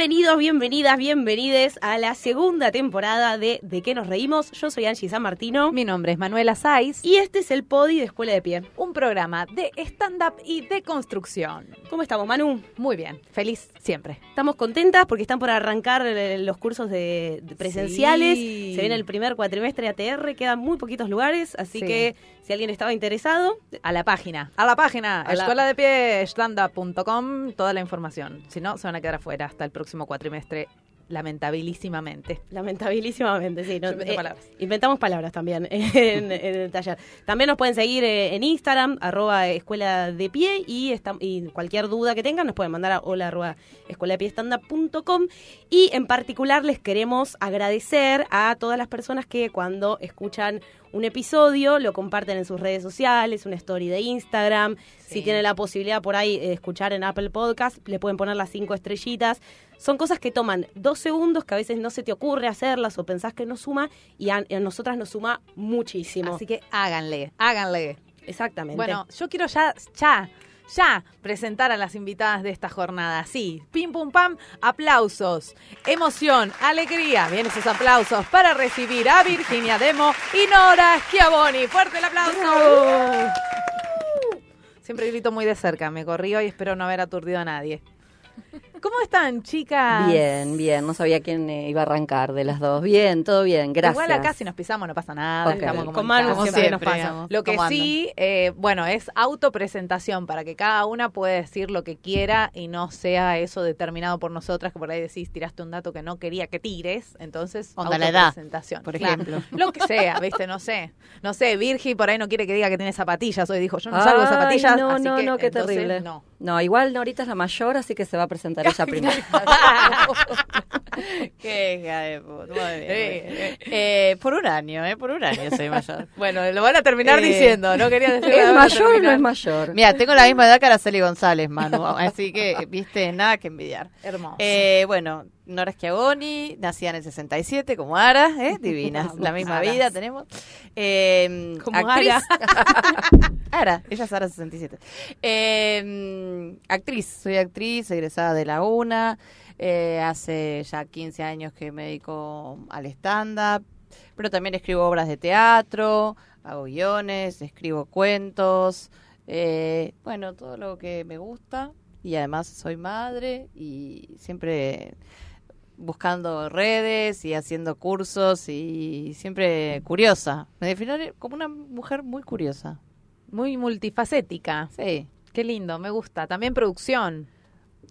Bienvenidos, bienvenidas, bienvenides a la segunda temporada de ¿De qué nos reímos? Yo soy Angie San Martino. Mi nombre es Manuela Saiz. Y este es el Podi de Escuela de Pie. Un programa de stand-up y de construcción. ¿Cómo estamos, Manu? Muy bien, feliz siempre. Estamos contentas porque están por arrancar eh, los cursos de, de presenciales. Sí. Se viene el primer cuatrimestre ATR, quedan muy poquitos lugares, así Sí. que si alguien estaba interesado, A la página, a la página, A la- escuela de pie, standup.com, toda la información. Si no, se van a quedar afuera hasta el próximo cuatrimestre, lamentabilísimamente. lamentabilísimamente, sí. no- eh, palabras. Inventamos palabras también en, en el taller. También nos pueden seguir eh, en Instagram, arroba escuela de pie, y, esta- y cualquier duda que tengan nos pueden mandar a hola arroba escuela de pie standup.com. Y en particular les queremos agradecer a todas las personas que cuando escuchan un episodio lo comparten en sus redes sociales, una story de Instagram. Si tienen la posibilidad por ahí de escuchar en Apple Podcast, le pueden poner las cinco estrellitas. Son cosas que toman dos segundos, que a veces no se te ocurre hacerlas o pensás que no suma, y a, a nosotras nos suma muchísimo. Así que háganle, háganle. Exactamente. Bueno, yo quiero ya, ya, ya presentar a las invitadas de esta jornada. Sí, pim pum pam, aplausos, emoción, alegría. Bien, esos aplausos para recibir a Virginia Demo y Nora Schiavoni. Fuerte el aplauso. Siempre grito muy de cerca, me corrí hoy, espero no haber aturdido a nadie. ¿Cómo están, chicas? Bien, bien, no sabía quién eh, iba a arrancar de las dos. Bien, todo bien, gracias. Igual acá si nos pisamos no pasa nada. Ok. estamos Con Manu comunicados. siempre nos pasa. Lo que sí, eh, bueno, es autopresentación para que cada una pueda decir lo que quiera y no sea eso determinado por nosotras, que por ahí decís, tiraste un dato que no quería que tires, entonces Onda la edad, autopresentación. por Claro. ejemplo. Lo que sea, viste, no sé. No sé, Virgi por ahí no quiere que diga que tiene zapatillas, hoy dijo, yo no salgo de Ay, zapatillas, No, así no, que, no, qué entonces, terrible. No. No, igual Norita es la mayor, así que se va a presentar ella primero. Qué hija de puta. Muy bien, muy bien. Eh, por un año, ¿eh? Por un año soy mayor. Bueno, lo van a terminar Eh, diciendo, no quería decir ¿Es mayor o no es mayor? Mira, tengo la misma edad que Araceli González, Manu. Así que, viste, nada que envidiar. Hermoso. Eh, bueno, Nora Schiavoni, nacida en el 67, como Ara, ¿eh? Divinas. La misma Aras. vida tenemos. Eh, Como actriz. Ara. Ara, ella es Ara 67. Eh, actriz, soy actriz, egresada de la UNA. Eh, hace ya 15 años que me dedico al stand-up, pero también escribo obras de teatro, hago guiones, escribo cuentos, eh, bueno, todo lo que me gusta. Y además soy madre y siempre buscando redes y haciendo cursos y siempre curiosa. Me definiré como una mujer muy curiosa. Muy multifacética. Sí. Qué lindo, me gusta. También producción.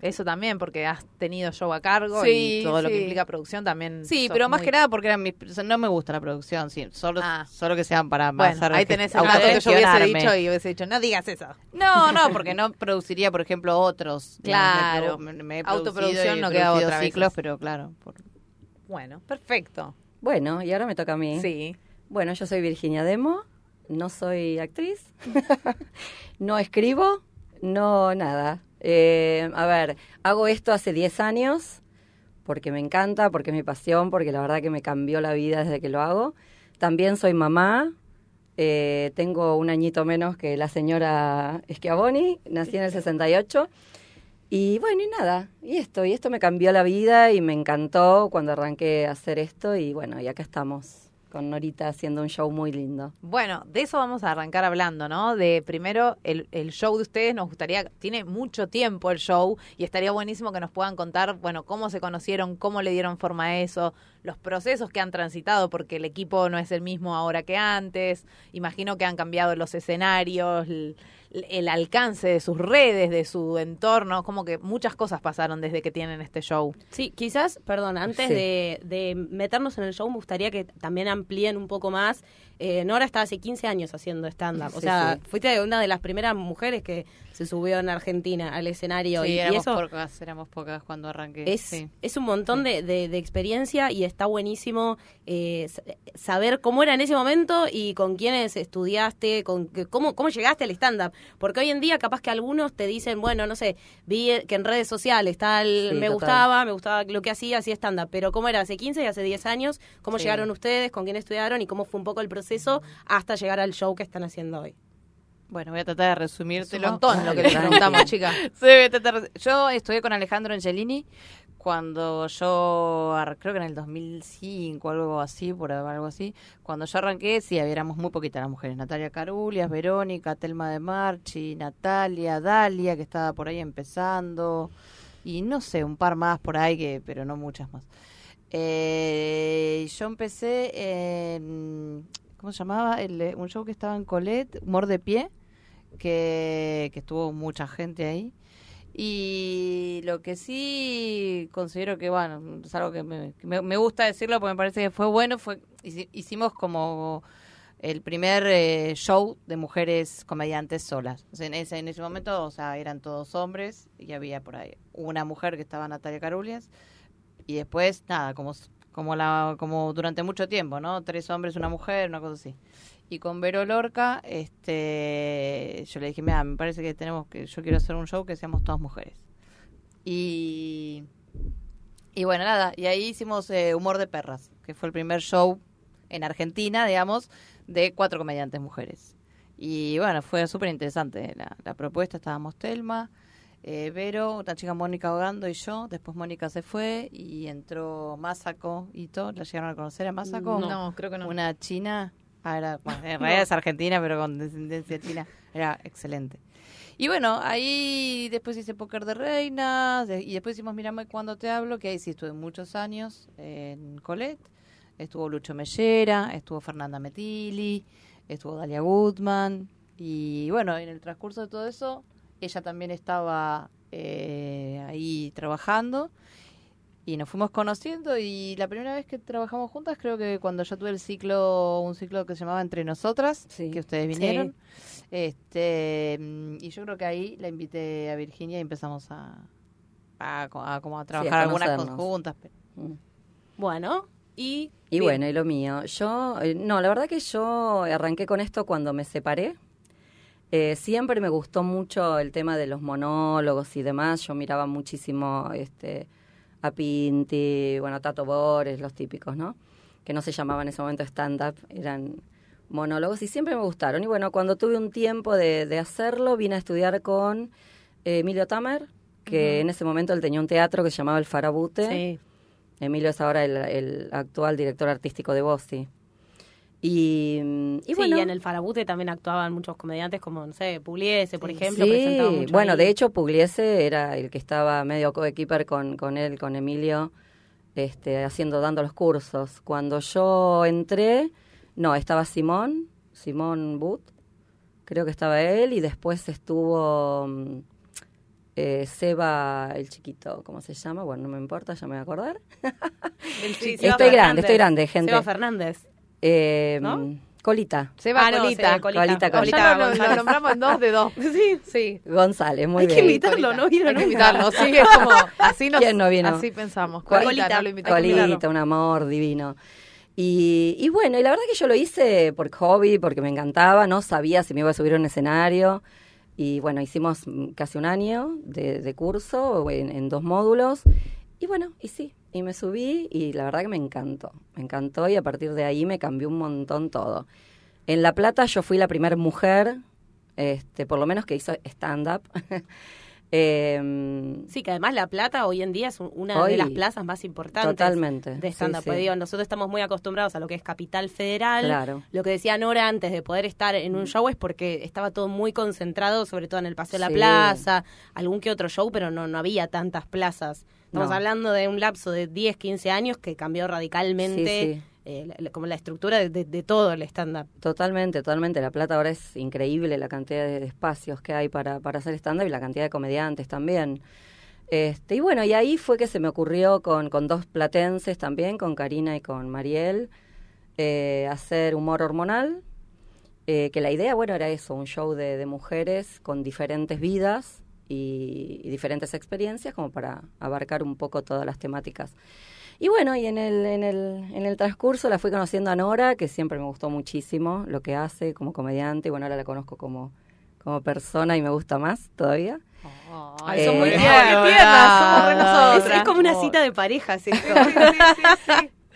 Eso también, porque has tenido show a cargo Sí, y todo lo que implica producción también. Sí, pero más muy- que nada porque eran mis, no me gusta la producción, sí, solo, Ah. solo que sean para Bueno, hacer ahí tenés el dato que yo hubiese dicho y hubiese dicho, no digas eso. No, no, porque no produciría, por ejemplo, otros. Claro. Me, me- he Autoproducción no queda otra ciclos, pero claro. por- Bueno, perfecto. Bueno, y ahora me toca a mí. Sí. Bueno, yo soy Virginia Demo, no soy actriz, no escribo, no nada. Eh, a ver, hago esto hace 10 años porque me encanta, porque es mi pasión, porque la verdad que me cambió la vida desde que lo hago. También soy mamá, eh, tengo un añito menos que la señora Schiavoni, nací en el 68. Y bueno, y nada, y esto, y esto me cambió la vida y me encantó cuando arranqué a hacer esto y bueno, y acá estamos con Norita haciendo un show muy lindo. Bueno, de eso vamos a arrancar hablando, ¿no? De primero el, el show de ustedes, nos gustaría, tiene mucho tiempo el show y estaría buenísimo que nos puedan contar, bueno, cómo se conocieron, cómo le dieron forma a eso, los procesos que han transitado, porque el equipo no es el mismo ahora que antes, imagino que han cambiado los escenarios, el, el alcance de sus redes, de su entorno, como que muchas cosas pasaron desde que tienen este show. Sí, quizás, perdón, antes Sí. de, de meternos en el show, me gustaría que también amplíen un poco más. Eh, Nora está hace 15 años haciendo stand-up. O Sí, sea, sí. fuiste una de las primeras mujeres que se subió en Argentina al escenario. Sí, y, y éramos eso pocas, éramos pocas cuando arranqué. es, sí. es un montón de, de- de experiencia y está buenísimo eh, saber cómo era en ese momento y con quiénes estudiaste, con que- cómo, cómo llegaste al stand-up. Porque hoy en día capaz que algunos te dicen, bueno, no sé, vi que en redes sociales tal, me total. gustaba, me gustaba lo que hacía, hacía stand-up. Pero cómo era hace 15 y hace 10 años, cómo llegaron ustedes, con quién estudiaron y cómo fue un poco el proceso hasta llegar al show que están haciendo hoy. Bueno, voy a tratar de Es un resumírtelo. montón lo que tranqui. preguntamos, chicas. Sí, voy a tratar de- Yo estudié con Alejandro Angelini cuando yo, creo que en el 2005, algo así, por algo así, cuando yo arranqué, sí, éramos muy poquitas las mujeres. Natalia Carulias, Verónica, Telma de Marchi, Natalia, Dalia, que estaba por ahí empezando, y no sé, un par más por ahí, que pero no muchas más. Eh, yo empecé en, ¿cómo se llamaba? El, eh, un show que estaba en Colette, Humor de Pie, que, que estuvo mucha gente ahí. Y lo que sí considero que, bueno, es algo que me, gusta decirlo porque me parece que fue bueno, fue hici- hicimos como el primer eh, show de mujeres comediantes solas. En, ese, en ese momento, o sea, eran todos hombres y había por ahí una mujer que estaba Natalia Carulias y después, nada, como, como, la, como durante mucho tiempo, ¿no? Tres hombres, una mujer, una cosa así. Y con Vero Lorca, este, yo le dije, mira, me parece que tenemos que, yo quiero hacer un show que seamos todas mujeres. Y, y bueno, nada, y ahí hicimos eh, Humor de Perras, que fue el primer show en Argentina, digamos, de cuatro comediantes mujeres. Y bueno, fue súper interesante la, la propuesta, estábamos Telma, eh, Vero, una chica Mónica Ogando y yo, después Mónica se fue y entró Masako Ito, ¿la llegaron a conocer a Masako? No, creo que no. Una china, ah, era, bueno, en realidad es argentina, pero con descendencia china, era excelente. Y bueno, ahí después hice Póker de Reinas, de- y después hicimos Mírame cuando te hablo, que ahí sí estuve muchos años en Colette. Estuvo Lucho Mellera, estuvo Fernanda Metili, estuvo Dalia Goodman. Y bueno, en el transcurso de todo eso, ella también estaba eh, ahí trabajando. Y nos fuimos conociendo y la primera vez que trabajamos juntas creo que cuando yo tuve el ciclo, un ciclo que se llamaba Entre Nosotras, Sí. que ustedes vinieron. Este, mm, y yo creo que ahí la invité a Virginia y empezamos a, a, co- a como a trabajar algunas conjuntas. pero- Mm. Bueno, y... Y bien. bueno, y lo mío. Yo, eh, no, la verdad que yo arranqué con esto cuando me separé. Eh, siempre me gustó mucho el tema de los monólogos y demás. Yo miraba muchísimo este, a Pinti, bueno, Tato Bores, los típicos, ¿no? Que no se llamaban en ese momento stand-up, eran monólogos y siempre me gustaron. Y bueno, cuando tuve un tiempo de, de hacerlo, vine a estudiar con eh, Emilio Tamer, que en ese momento él tenía un teatro que se llamaba El Farabute. Sí. Emilio es ahora el, el actual director artístico de Bossi. Y, mm, y sí, bueno, y en el Farabute también actuaban muchos comediantes como, no sé, Pugliese, por Sí. ejemplo, sí, presentaba mucho bueno, ahí. de hecho Pugliese era el que estaba medio coequiper con, con él, con Emilio, este, haciendo, dando los cursos. Cuando yo entré, no, estaba Simón, Simón But, creo que estaba él, y después estuvo mm, eh, Seba, el chiquito, ¿cómo se llama? Bueno, no me importa, ya me voy a acordar. Sí, Estoy grande, estoy grande, gente. Seba Fernández. Eh, ¿No? Colita. Seba Ah, no, Colita. sí, Colita. Colita, Ya Colita. lo, lo- lo nombramos en dos de dos. Sí. Sí. González, muy Hay que bien. invitarlo, Colita. ¿no? Vino Hay que invitarlo, sí, es como, así nos, ¿Quién no vino? así pensamos. Colita. Colita, no lo invitamos. Colita, un amor divino. Y, y bueno, y la verdad que yo lo hice por hobby, porque me encantaba, no sabía si me iba a subir a un escenario. Y bueno, hicimos mm, casi un año de, de curso en, en dos módulos. Y bueno, y sí, y me subí y la verdad que me encantó. Me encantó y a partir de ahí me cambió un montón todo. En La Plata yo fui la primera mujer, este, por lo menos que hizo stand-up. Em, Sí, que además La Plata hoy en día es un- una Hoy, de las plazas más importantes totalmente, de stand-up. sí. Pues digo, nosotros estamos muy acostumbrados a lo que es Capital Federal. Claro. Lo que decía Nora antes de poder estar en un show es porque estaba todo muy concentrado, sobre todo en el Paseo de la. Plaza, algún que otro show, pero no, no había tantas plazas. Estamos No. hablando de un lapso de 10, 15 años que cambió radicalmente Sí, sí. eh, la- como la estructura de, de- de todo el stand-up. Totalmente, totalmente. La Plata ahora es increíble la cantidad de, de espacios que hay para, para hacer stand-up y la cantidad de comediantes también. Este, y bueno, y ahí fue que se me ocurrió con, con dos platenses también, con Karina y con Mariel, eh, hacer humor hormonal. eh, que la idea, bueno, era eso, un show de, de mujeres con diferentes vidas y, y diferentes experiencias como para abarcar un poco todas las temáticas. Y bueno, y en el, en, el, en el transcurso la fui conociendo a Nora, que siempre me gustó muchísimo lo que hace como comediante, y bueno, ahora la conozco como, como persona y me gusta más todavía. Ay, Eh, son muy Ay, tiernas, tiernas, somos re Es, nosotras. es como una cita de parejas esto.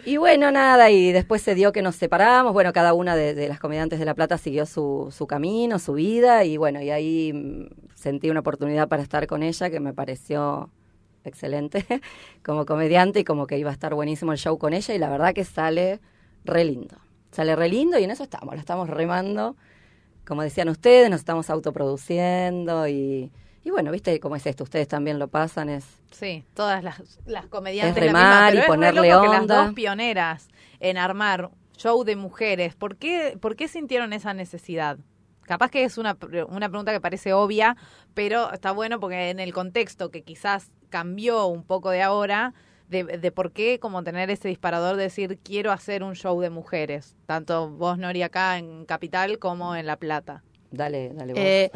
Y bueno, nada, y después se dio que nos separamos, bueno, cada una de, las comediantes de La Plata siguió su, su camino, su vida, y bueno, y ahí mm, sentí una oportunidad para estar con ella que me pareció excelente como comediante y como que iba a estar buenísimo el show con ella y la verdad que sale re lindo. Sale re lindo y en eso estamos, la estamos remando. Como decían ustedes, nos estamos autoproduciendo y, y bueno, viste cómo es esto, ustedes también lo pasan, es Sí, todas las, las comediantes. Es la misma, remar y es re ponerle loco que las onda. dos pioneras en armar show de mujeres, ¿por qué, ¿por qué sintieron esa necesidad? Capaz que es una, una pregunta que parece obvia, pero está bueno porque en el contexto que quizás cambió un poco de ahora, de, de por qué como tener ese disparador de decir quiero hacer un show de mujeres, tanto vos Nori acá en Capital como en La Plata. Dale, dale vos. Eh,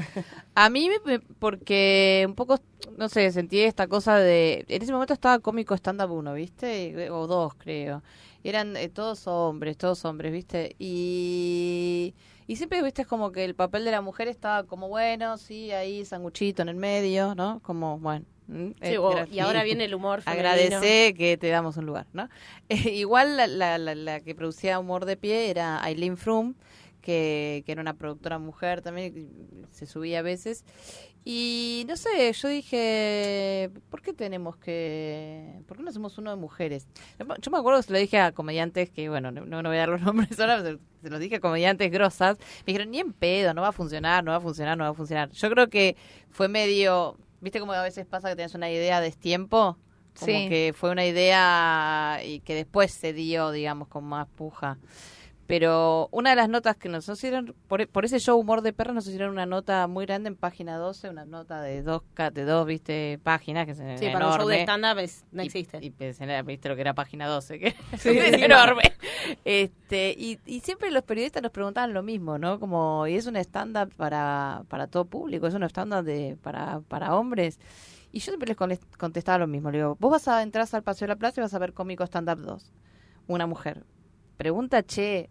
a mí, me- porque un poco, no sé, sentí esta cosa de... En ese momento estaba cómico stand-up uno, ¿viste? O dos, creo. Eran eh, todos hombres, todos hombres, ¿viste? Y... Y siempre, viste, es como que el papel de la mujer estaba como, bueno, sí, ahí, sanguchito en el medio, ¿no? Como, bueno. mm, Sí, eh, y ahora viene el humor femenino. Agradece que te damos un lugar, ¿no? igual la, la, la, la que producía Humor de Pie era Aileen Froome, que, que era una productora mujer también, se subía a veces. Y no sé, yo dije, ¿por qué tenemos que.? ¿Por qué no hacemos uno de mujeres? Yo me acuerdo que se lo dije a comediantes que, bueno, no, no voy a dar los nombres ahora, se, se los dije a comediantes grosas. Me dijeron, ni en pedo, no va a funcionar, no va a funcionar, no va a funcionar. Yo creo que fue medio. ¿Viste cómo a veces pasa que tienes una idea a destiempo? Como Sí. que fue una idea y que después se dio, digamos, con más puja. Pero una de las notas que nos hicieron, por, por ese show Humor de Perros, nos hicieron una nota muy grande en página 12, una nota de dos, de dos viste, páginas, que es Sí, para un show de enorme. stand-up no existe. Y, pensé, "Ah, viste lo que era página 12, que Sí, es sí, enorme. Este, y, y siempre los periodistas nos preguntaban lo mismo, ¿no? Como, y es un stand-up para, para todo público, es un stand-up de, para, para hombres. Y yo siempre les con- contestaba lo mismo. Le digo, vos vas a entrar al Paseo de la Plaza y vas a ver Cómico Stand-Up 2. Una mujer. Pregunta, che,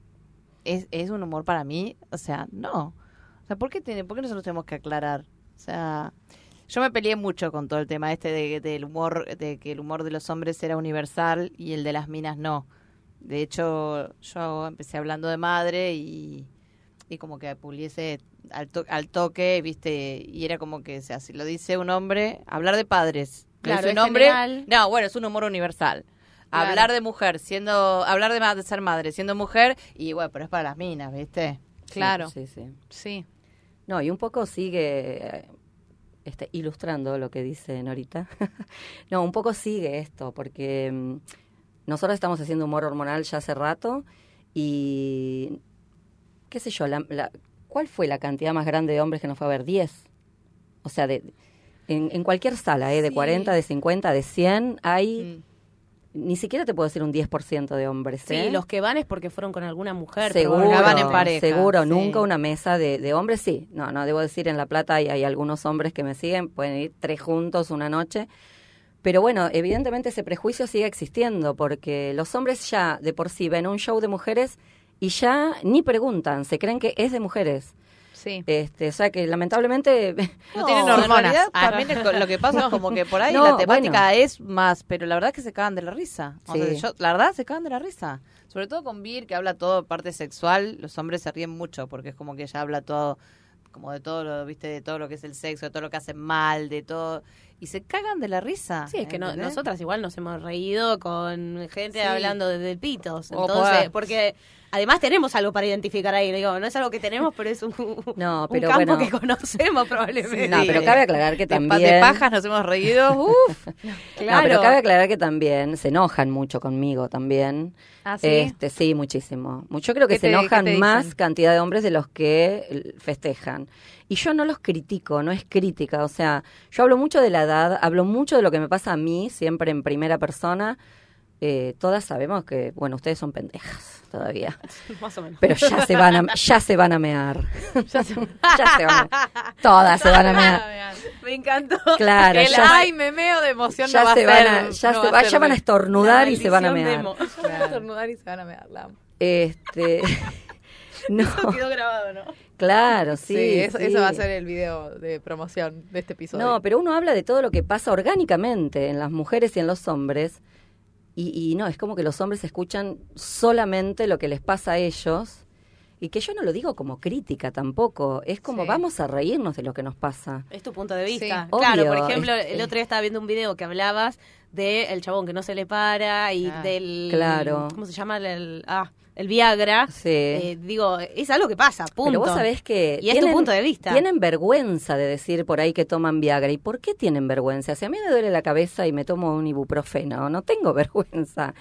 ¿es, ¿es un humor para mí? O sea, no. O sea, ¿por qué, tiene, ¿por qué nosotros tenemos que aclarar? O sea, yo me peleé mucho con todo el tema este de, del humor, de que el humor de los hombres era universal y el de las minas no. De hecho, yo empecé hablando de madre y, y como que puliese al, to- al toque, viste, y era como que, o sea, si lo dice un hombre, hablar de padres. Claro, dice un es hombre, general. no, bueno, es un humor universal. Claro. Hablar de mujer, siendo, hablar de, de ser madre, siendo mujer, y bueno, pero es para las minas, ¿viste? Claro. Sí, sí. Sí. No, y un poco sigue eh, este, ilustrando lo que dice Norita. no, un poco sigue esto, porque mm, nosotros estamos haciendo humor hormonal ya hace rato y, qué sé yo, la, la- ¿cuál fue la cantidad más grande de hombres que nos fue a ver? 10. O sea, de, en, en cualquier sala, ¿eh? de Sí. 40, de 50, de 100, hay, Mm. Ni siquiera te puedo decir un 10% de hombres. Sí, ¿eh? los que van es porque fueron con alguna mujer. Seguro, van en pareja, seguro, sí. nunca una mesa de, de hombres, sí. No, no, debo decir, en La Plata hay, hay algunos hombres que me siguen, pueden ir tres juntos una noche. Pero bueno, evidentemente ese prejuicio sigue existiendo, porque los hombres ya de por sí ven un show de mujeres y ya ni preguntan, se creen que es de mujeres. Sí. Este, o sea que lamentablemente No, tienen en hormonas. Ah, también co- lo que pasa es como que por ahí No, la temática bueno. es más, pero la verdad es que se cagan de la risa. O Sí. sea, yo- la verdad se cagan de la risa. Sobre todo con Vir, que habla todo de parte sexual, los hombres se ríen mucho porque es como que ella habla todo como de todo lo, viste, de todo lo que es el sexo, de todo lo que hacen mal, de todo y se cagan de la risa. Sí, es que no- nosotras igual nos hemos reído con gente Sí. hablando de, de pitos. O Entonces, porque además tenemos algo para identificar ahí. Digo, no es algo que tenemos, pero es un, No, un campo bueno. que conocemos probablemente. No, pero cabe aclarar que de, también de pajas nos hemos reído. Uf. No, Claro. pero cabe aclarar que también se enojan mucho conmigo también. ¿Ah, sí? Este, sí, muchísimo. Mu- Yo creo que ¿Qué se te- enojan más cantidad de hombres de los que festejan. Y yo no los critico, no es crítica. O sea, yo hablo mucho de la edad, hablo mucho de lo que me pasa a mí, siempre en primera persona. Eh, todas sabemos que, bueno, ustedes son pendejas todavía. Más o menos. Pero ya se van a, ya se van a mear. ya, se, ya se van a Todas se van a mear. Me encantó. Claro, El ya, ay, me meo de emoción ya no va se a van a, ya no se va ya van a estornudar y se van a mear. a estornudar y se van a mear. la amo. Este, no, Quedó grabado, ¿no? claro, Sí, sí. eso, sí. eso va a ser el video de promoción de este episodio. No, pero uno habla de todo lo que pasa orgánicamente en las mujeres y en los hombres. Y, y no, es como que los hombres escuchan solamente lo que les pasa a ellos. Y que yo no lo digo como crítica tampoco, es como Sí. vamos a reírnos de lo que nos pasa. Es tu punto de vista. Sí, claro, obvio, por ejemplo, este- el otro día estaba viendo un video que hablabas de el chabón que no se le para y Ah, del... claro. ¿Cómo se llama? El, ah, el Viagra. Sí. Eh, digo, es algo que pasa, punto. Pero vos sabés que... Y es tu punto de vista. Tienen vergüenza de decir por ahí que toman Viagra. ¿Y por qué tienen vergüenza? Si a mí me duele la cabeza y me tomo un ibuprofeno, no tengo vergüenza.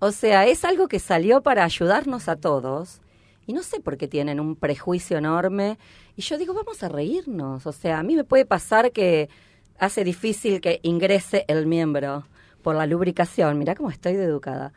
O sea, es algo que salió para ayudarnos a todos. Y no sé por qué tienen un prejuicio enorme. Y yo digo, vamos a reírnos. O sea, a mí me puede pasar que hace difícil que ingrese el miembro por la lubricación. Mirá cómo estoy de educada.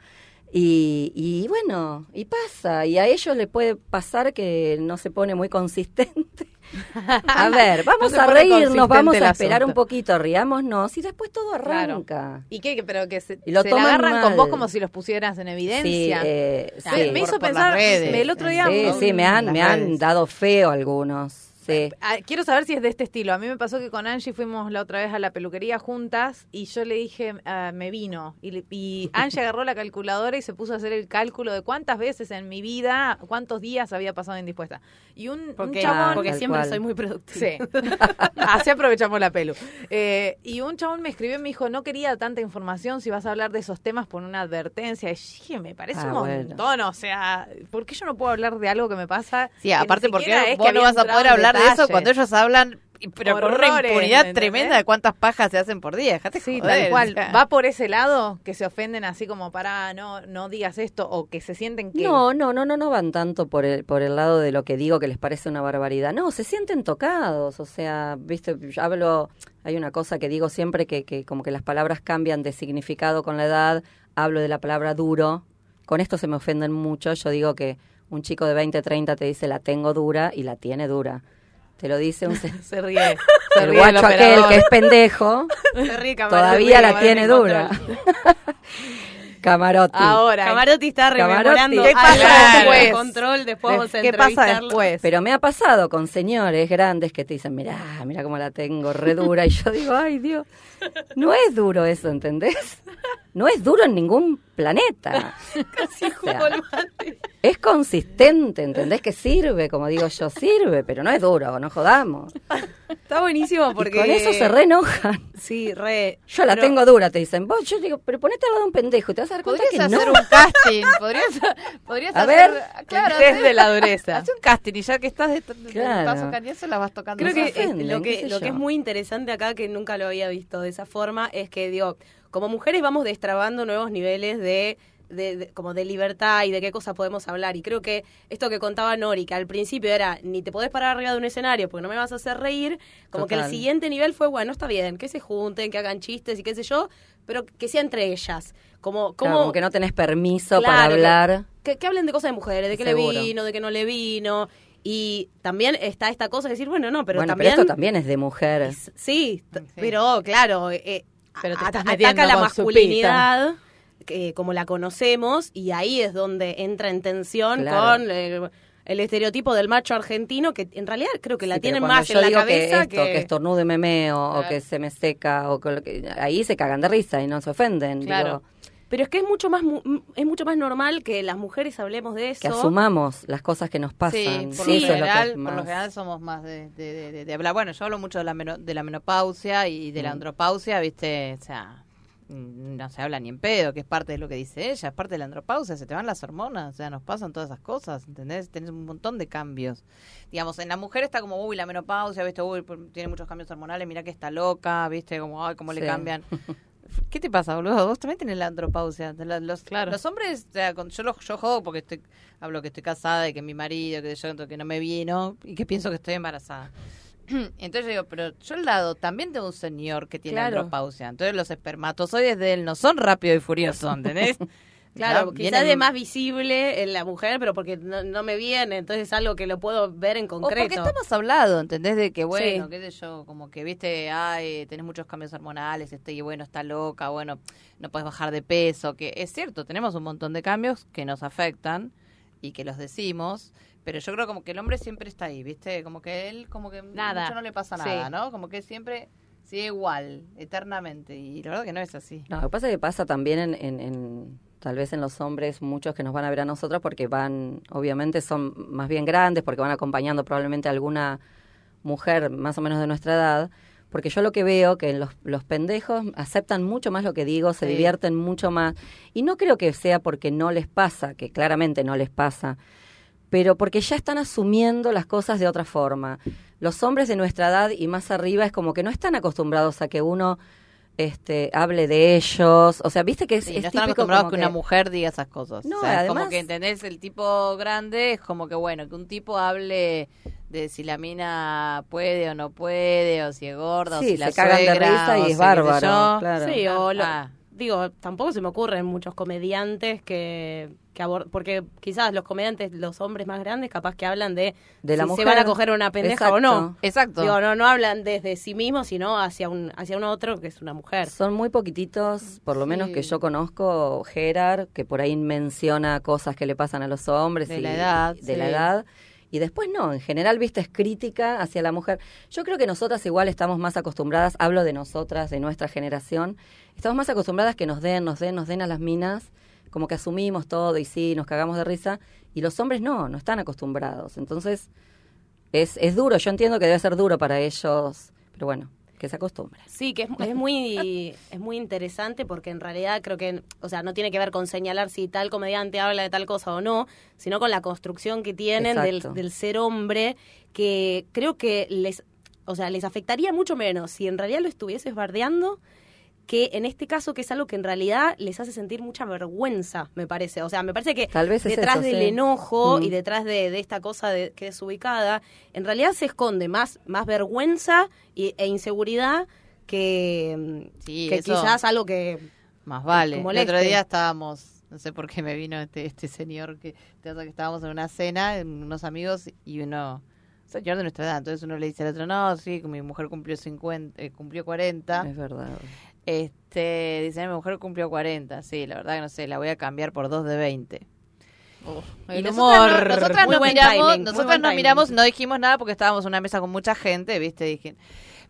Y, y bueno, y pasa. Y a ellos le puede pasar que no se pone muy consistente. A ver, vamos se a reírnos, vamos a esperar asunto. un poquito, riámonos y después todo Claro. arranca. ¿Y qué? Pero que se, Y lo se agarran con vos como si los pusieras en Sí, evidencia. eh, Me- sí. me, Por- hizo por pensar, redes. el otro día... Sí, sí, me han, me han dado feo algunos. Sí. Ah, Quiero saber si es de este estilo. A mí me pasó que con Angie fuimos la otra vez a la peluquería juntas y yo le dije, ah, me vino. Y, Angie agarró la calculadora y se puso a hacer el cálculo de cuántas veces en mi vida, cuántos días había pasado indispuesta. Y un, chabón... porque Tal siempre cual. soy muy productiva. Sí, así aprovechamos la pelu. Eh, y un chabón me escribió y me dijo, no quería tanta información si vas a hablar de esos temas por una advertencia. Y dije, me parece Ah, un bueno. montón, o sea, ¿por qué yo no puedo hablar de algo que me pasa? Sí, aparte porque vos que no vas a poder hablar de eso cuando ellos hablan, y- pero con una Horrores, impunidad ¿entendés? tremenda de cuántas pajas se hacen por día. Dejate Sí, joder, tal cual. o sea. ¿Va por ese lado que se ofenden así como para no no digas esto o que se sienten que No, no, no, no, no van tanto por el, por el lado de lo que digo que les parece una barbaridad. No, se sienten tocados. O sea, viste, yo hablo, hay una cosa que digo siempre que, que como que las palabras cambian de significado con la edad. Hablo de la palabra duro. Con esto se me ofenden mucho. Yo digo que un chico de 20, 30 te dice la tengo dura y la tiene dura. Te lo dice un se- se ríe? Se el ríe el guacho aquel que es pendejo. Se ríe Camarotti, Todavía la tiene en dura. Camarotti. Ahora, Camarotti está rememorando. ¿Qué pasa después? de control, después vamos a ¿qué pasa después? Pero me ha pasado con señores grandes que te dicen, mirá, mirá cómo la tengo, re dura. Y yo digo, ay Dios, no es duro eso, ¿entendés? No es duro en ningún planeta. Casi O sea, jugó el mate. es consistente, ¿entendés? Que sirve, como digo yo, sirve, pero no es duro, no jodamos. Está buenísimo porque... Y con eso se re enojan. Sí, re. Yo la Pero- tengo dura, te dicen. Vos, yo digo, pero ponete al lado de un pendejo y te vas a dar cuenta Podrías que hacer no. un casting, podrías, podrías A hacer, ver, claro, test hacer- de la dureza. Hace un casting y ya que estás de, de- Claro. paso cañazo la vas tocando. Creo que eh, ofenden, lo qué que lo que es muy interesante acá, que nunca lo había visto de esa forma, es que, digo, como mujeres vamos destrabando nuevos niveles de, de- de- como de libertad y de qué cosas podemos hablar. Y creo que esto que contaba Nori, que al principio era, ni te podés parar arriba de un escenario porque no me vas a hacer reír, como que el siguiente nivel fue, bueno, está bien, que se junten, que hagan chistes y qué sé yo, pero que sea entre ellas. Como, Claro, como, que no tenés permiso para Claro, hablar. que, que hablen de cosas de mujeres, de que Seguro. le vino, de que no le vino. Y también está esta cosa de decir, bueno, no, pero bueno, también... pero esto también es de mujer. es- sí, t- pero claro, eh, Pero te estás ataca la masculinidad que, como la conocemos y ahí es donde entra en tensión Claro. con el estereotipo del macho argentino que en realidad creo que la Sí, tienen más yo en la digo cabeza que esto, que, estornudo y me meo, o Claro. que se me seca, o que, lo que- ahí se cagan de risa y no se ofenden. Claro. Digo, Pero es que es mucho más mu- es mucho más normal que las mujeres hablemos de eso. que asumamos las cosas que nos pasan. Sí, por, Sí, lo eso es lo que general, es por lo general somos más de, de, de- de- de hablar. Bueno, yo hablo mucho de la, meno- de la menopausia y de la Mm. andropausia, ¿viste? O sea, mm, no se habla ni en pedo, que es parte de lo que dice ella, es parte de la andropausia, se te van las hormonas, o sea, nos pasan todas esas cosas, ¿entendés? Tenés un montón de cambios. Digamos, en la mujer está como, uy, la menopausia, ¿viste? Uy, tiene muchos cambios hormonales, mira que está loca, ¿viste? Como, ay, cómo le cambian. ¿Qué te pasa, boludo? Vos también tenés la andropausia. Los, Claro. los hombres, o sea, yo, lo, yo jodo porque estoy, hablo que estoy casada y que mi marido, que yo que no me vino y que pienso que estoy embarazada. Entonces yo digo, pero yo al lado también tengo un señor que tiene Claro. andropausia. Entonces los espermatozoides de él no son rápidos y furiosos, ¿entendés? Claro, ¿No? quizás Vienen- de más visible en la mujer, pero porque no, no me viene, entonces es algo que lo puedo ver en O concreto. porque estamos hablado, ¿entendés? De que, bueno, Sí. qué sé yo, como que, viste, ay, tenés muchos cambios hormonales, este, y bueno, está loca, bueno, no puedes bajar de peso, que es cierto, tenemos un montón de cambios que nos afectan y que los decimos, pero yo creo como que el hombre siempre está ahí, ¿viste? Como que él, como que Nada. mucho no le pasa Sí. nada, ¿no? Como que siempre sigue igual, eternamente, y la verdad que no es así. No, lo que pasa es que pasa también en, en- en- tal vez en los hombres muchos que nos van a ver a nosotros porque van, obviamente son más bien grandes, porque van acompañando probablemente a alguna mujer más o menos de nuestra edad, porque yo lo que veo que los, los pendejos aceptan mucho más lo que digo, se Sí. divierten mucho más, y no creo que sea porque no les pasa, que claramente no les pasa, pero porque ya están asumiendo las cosas de otra forma. Los hombres de nuestra edad y más arriba es como que no están acostumbrados a que uno este, hable de ellos, o sea, viste que es, Sí, es no están típico acostumbrados que, una mujer diga esas cosas. No, o sea, además- como que entendés el tipo grande, es como que bueno, que un tipo hable de si la mina puede o no puede, o si es gorda, o Sí, si la se cagan de risa y o es bárbaro, claro. Sí, o lo- Ah. Digo, tampoco se me ocurren muchos comediantes que, que porque quizás los comediantes, los hombres más grandes, capaz que hablan de, De la si mujer. se van a coger una pendeja o no. Exacto. Digo, no, no hablan desde sí mismos, sino hacia un, hacia un otro que es una mujer. Son muy poquititos, por lo menos que yo conozco, Gerard, que por ahí menciona cosas que le pasan a los hombres. De y- la edad, De la edad. Y después no, en general, viste, es crítica hacia la mujer. Yo creo que nosotras igual estamos más acostumbradas, hablo de nosotras, de nuestra generación, estamos más acostumbradas que nos den, nos den, nos den a las minas, como que asumimos todo y sí, nos cagamos de risa, y los hombres no, no están acostumbrados. Entonces, es, es duro, yo entiendo que debe ser duro para ellos, pero bueno, que se acostumbren. Sí, que es, es muy es muy interesante porque en realidad creo que, o sea, no tiene que ver con señalar si tal comediante habla de tal cosa o no, sino con la construcción que tienen del, del ser hombre, que creo que les, o sea, les afectaría mucho menos si en realidad lo estuvieses bardeando que en este caso que es algo que en realidad les hace sentir mucha vergüenza, me parece. O sea, me parece que Tal vez es detrás eso, del sí. enojo Mm. y detrás de, de esta cosa de, que es ubicada, en realidad se esconde más, más vergüenza y- e inseguridad que, mm, Sí, que eso- quizás algo que... Más vale. que El otro día estábamos, no sé por qué me vino este, este señor que, te que estábamos en una cena, en unos amigos, y uno, un señor de nuestra edad, entonces uno le dice al otro, no, sí, mi mujer cumplió 50, eh, cumplió 40. Es verdad. Este, dice, mi mujer cumplió 40, sí, la verdad que no sé, la voy a cambiar por dos de 20. El Y humor. nosotras, no- nosotras nos miramos, timing, nosotras nos miramos, no dijimos nada porque estábamos en una mesa con mucha gente, ¿viste? Dije,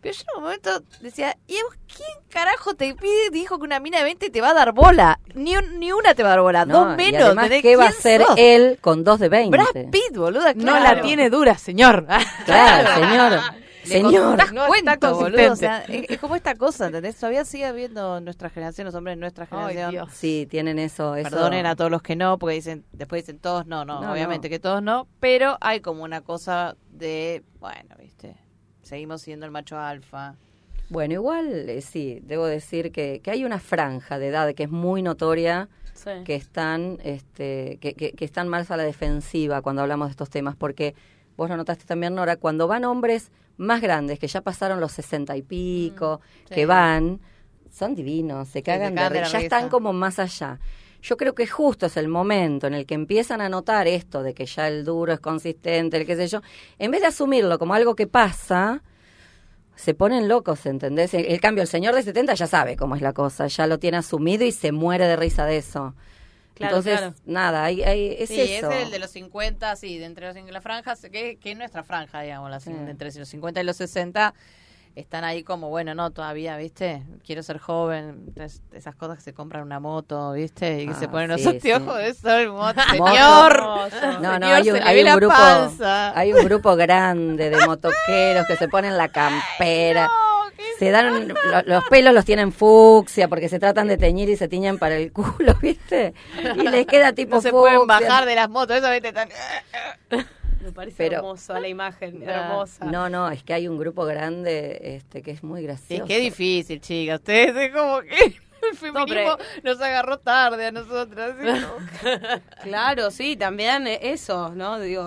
pero yo en un momento decía, ¿y a vos quién carajo te pide, dijo que una mina de 20 te va a dar bola? Ni, un- ni una te va a dar bola, No, dos y menos. ¿qué va a ¿Quién hacer sos? él con dos de 20? Brad Pitt, boluda, No claro. la tiene dura, señor. Claro, señor. Señor. contás No cuento, está boludo. consistente. O sea, es, es como esta cosa, ¿entendés? Todavía sigue habiendo nuestra generación, los hombres de nuestra Ay, generación. Dios. Sí, tienen eso. eso. Perdonen a todos los que no, porque dicen, después dicen todos no, no, No, obviamente no. que todos no, pero hay como una cosa de, bueno, viste, seguimos siendo el macho alfa. Bueno, igual eh, sí, debo decir que, que hay una franja de edad que es muy notoria Sí. que están, este, que, que- que están más a la defensiva cuando hablamos de estos temas, porque vos lo notaste también, Nora, cuando van hombres más grandes, que ya pasaron los sesenta y pico, sí. que van, son divinos, se cagan de, cagan de la ya risa. están como más allá. Yo creo que justo es el momento en el que empiezan a notar esto de que ya el duro es consistente, el qué sé yo, en vez de asumirlo como algo que pasa, se ponen locos, ¿entendés? El, el cambio, el señor de 70 ya sabe cómo es la cosa, ya lo tiene asumido y se muere de risa de eso. Claro, Entonces, claro. nada, hay, hay- es sí, eso. es el de los 50, sí, de entre los, en la franja, que, que es nuestra franja, digamos, la, Sí. entre los 50 y los 60, están ahí como, bueno, no, todavía, ¿viste? Quiero ser joven, entonces, esas cosas que se compran una moto, ¿viste? Y que Ah, se ponen los anteojos sí. de sol, moto, señor. No, no, hay un, hay un grupo, panza. hay un grupo grande de motoqueros que se ponen la campera. Se dan lo- los pelos los tienen fucsia porque se tratan de teñir y se tiñen para el culo, ¿viste? Y les queda tipo No se pueden bajar de las motos, eso, ¿viste? Están- Me parece Pero- hermoso la imagen, Ah, hermosa. No, no, es que hay un grupo grande este que es muy gracioso. qué difícil, chicas. Ustedes es como que el feminismo pero- nos agarró tarde a nosotras. ¿sí? Claro, sí, también eso, ¿no? Digo,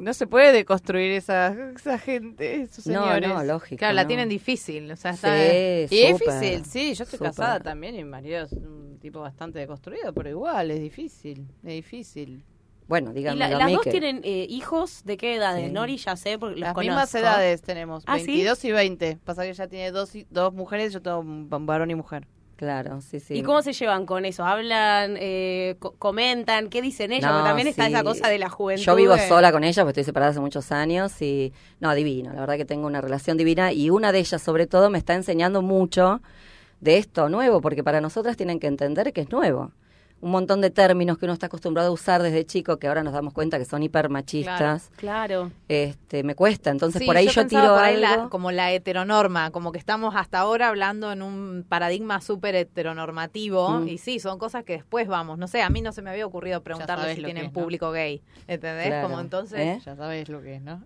No se puede deconstruir esa, esa gente, esos No, señores. no, lógico. Claro, la tienen difícil. O sea, Sí, Y es difícil, sí, yo estoy casada también y mi marido es un tipo bastante deconstruido, pero igual es difícil, es difícil. Bueno, y díganme la- las dos que- tienen eh, hijos de qué edades, Sí. Nori, ya sé, porque los Las conozco. mismas edades tenemos, ¿Ah, sí? 22 y 20. Pasa que ella tiene dos, y- dos mujeres, yo tengo un varón y mujer. Claro, sí, sí. ¿Y cómo se llevan con eso? ¿Hablan, eh, co- comentan? ¿Qué dicen ellos? No, Porque también está esa cosa de la juventud. Yo vivo de- sola con ella, porque estoy separada hace muchos años y no, divino, la verdad que tengo una relación divina y una de ellas sobre todo me está enseñando mucho de esto nuevo, porque para nosotras tienen que entender que es nuevo. Un montón de términos que uno está acostumbrado a usar desde chico, que ahora nos damos cuenta que son hipermachistas. Claro. Este, me cuesta, entonces Sí, por ahí yo, tiro por ahí algo. la- como la heteronorma, como que estamos hasta ahora hablando en un paradigma súper heteronormativo Mm. y sí, son cosas que después vamos, no sé, a mí no se me había ocurrido preguntarle si tienen es, ¿no? público gay, ¿entendés? Claro. Como entonces... ¿Eh? Ya sabes lo que es, ¿no?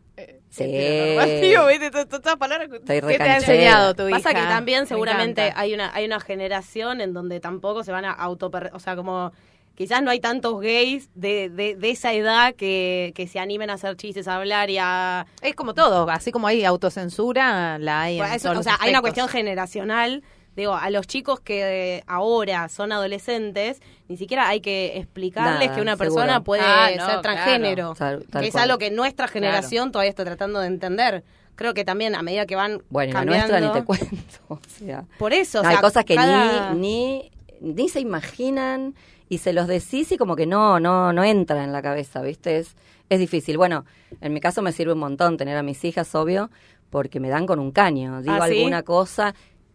Sí. Heteronormativo, ¿viste? Todas- palabras que- Estoy ¿Qué te ha enseñado tu hija? Pasa que también Me seguramente hay una hay una generación en donde tampoco se van a auto o sea como quizás no hay tantos gays de, de, de esa edad que, que se animen a hacer chistes a hablar y a Es como todo, así como hay autocensura, la hay en Pues eso, todos o los sea hay una cuestión generacional digo a los chicos que eh, ahora son adolescentes ni siquiera hay que explicarles Nada, que una seguro. persona puede Ah, no, ser transgénero tal que es cual. algo que nuestra generación todavía está tratando de entender creo que también a medida que van Bueno, cambiando nuestra ni te cuento. O sea, por eso o no, sea, hay cosas que cada- ni, ni, ni se imaginan y se los decís y como que no, no, no entra en la cabeza, ¿viste? Es, es difícil. Bueno, en mi caso me sirve un montón tener a mis hijas, obvio, porque me dan con un caño. Digo ¿Ah, sí? alguna cosa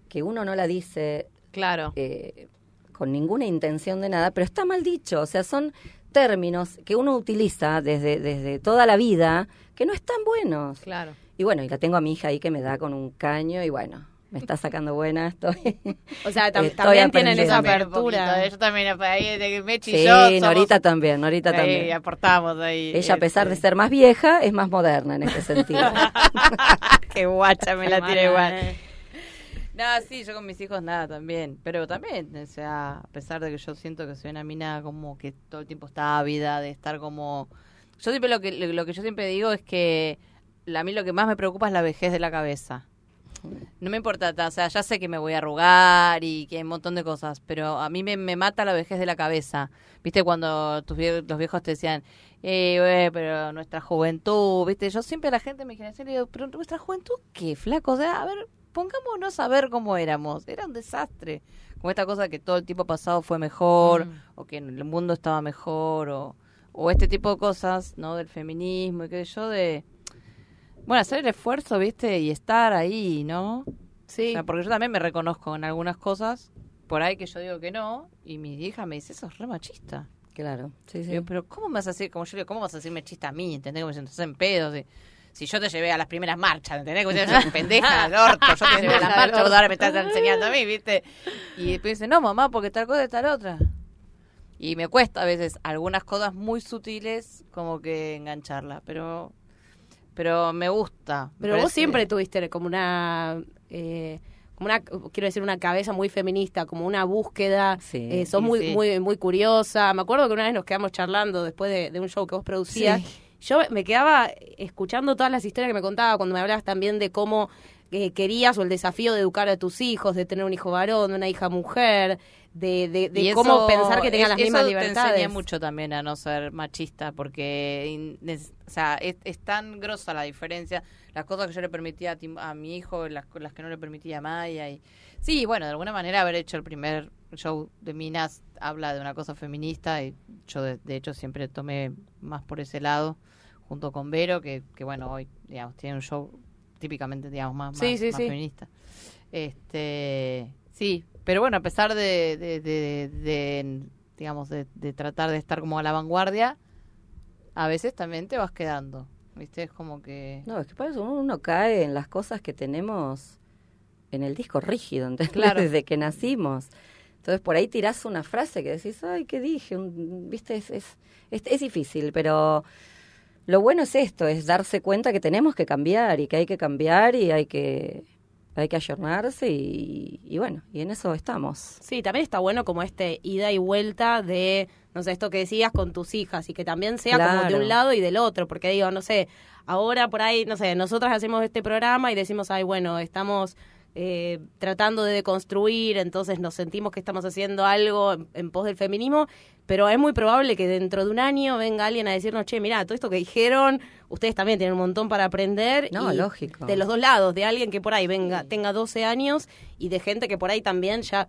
que uno no la dice Claro. eh, con ninguna intención de nada, pero está mal dicho. O sea, son términos que uno utiliza desde, desde toda la vida que no están buenos. Claro. Y bueno, y la tengo a mi hija ahí que me da con un caño y bueno, me está sacando buena, estoy... O sea, tam- Estoy también tienen esa apertura. Yo también, ahí de Mechi Sí, y yo somos- Norita también, Norita ahí también. aportamos ahí. Ella, a pesar de este, ser más vieja, es más moderna en ese sentido. Qué guacha me la tira igual. No, sí, yo con mis hijos nada también. Pero también, o sea, a pesar de que yo siento que soy una mina como que todo el tiempo está ávida, de estar como... Yo siempre lo que, lo que yo siempre digo es que a mí lo que más me preocupa es la vejez de la cabeza. No me importa, ta- o sea, ya sé que me voy a arrugar y que hay un montón de cosas, pero a mí me, me mata la vejez de la cabeza. ¿Viste cuando tus vie- los viejos te decían, eh, güey, pero nuestra juventud, ¿viste? Yo siempre a la gente de mi generación le digo, pero nuestra juventud, ¿qué, flaco? O sea, a ver, pongámonos a ver cómo éramos. Era un desastre. Como esta cosa que todo el tiempo pasado fue mejor, Mm. o que el mundo estaba mejor, o, o este tipo de cosas, ¿no? Del feminismo y qué sé yo, de... Bueno, hacer el esfuerzo, ¿viste? Y estar ahí, ¿no? Sí. O sea, porque yo también me reconozco en algunas cosas, por ahí que yo digo que no, y mi hija me dice, eso es re machista. claro, sí, sí. Digo, pero ¿cómo me vas a decir, como yo digo, cómo vas a decirme chista a mí? ¿Entendés? Como estás en pedo. Si, si yo te llevé a las primeras marchas, ¿entendés? Como eres pendeja al orto, yo te llevé a las marchas, ahora me estás enseñando a mí, ¿viste? Y después dice, no, mamá, porque tal cosa y tal otra. Y me cuesta a veces algunas cosas muy sutiles como que engancharla, pero pero me gusta. me Pero vos siempre tuviste como una, eh, como una, quiero decir, una cabeza muy feminista, como una búsqueda. Sí, eh, sos muy, sí. muy, muy curiosa. Me acuerdo que una vez nos quedamos charlando después de, de un show que vos producías. Yo me quedaba escuchando todas las historias que me contaba cuando me hablabas también de cómo eh, querías o el desafío de educar a tus hijos, de tener un hijo varón, una hija mujer, de, de, de cómo eso- pensar que tengan es- las mismas eso libertades. Te enseña mucho también a no ser machista, porque o sea, es, es tan grosa la diferencia. Las cosas que yo le permitía a, Tim- a mi hijo, las, las que no le permitía a Maya. Y, sí, bueno, de alguna manera haber hecho el primer show de Minas habla de una cosa feminista y yo de, de hecho siempre tomé más por ese lado, junto con Vero, que, que bueno, hoy digamos tiene un show típicamente digamos más, Sí, más, sí, más sí. feminista. Este, sí, pero bueno, a pesar de, de, de- de, digamos, de, de tratar de estar como a la vanguardia, a veces también te vas quedando, ¿viste? Es como que... No, es que para eso uno cae en las cosas que tenemos en el disco rígido, ¿entendés? Claro. Desde que nacimos. Entonces por ahí tirás una frase que decís, ay, ¿qué dije? Un- Viste, es, es, es, es difícil, pero lo bueno es esto, es darse cuenta que tenemos que cambiar y que hay que cambiar y hay que, hay que ayornarse y, y bueno, y en eso estamos. Sí, también está bueno como este ida y vuelta de, no sé, esto que decías con tus hijas y que también sea como de un lado y del otro, porque digo, no sé, ahora por ahí, no sé, nosotras hacemos este programa y decimos, ay, bueno, estamos eh, tratando de deconstruir, entonces nos sentimos que estamos haciendo algo en, en pos del feminismo, pero es muy probable que dentro de un año venga alguien a decirnos, che, mira, todo esto que dijeron, ustedes también tienen un montón para aprender. No, y lógico. De los dos lados, de alguien que por ahí venga, tenga 12 años y de gente que por ahí también ya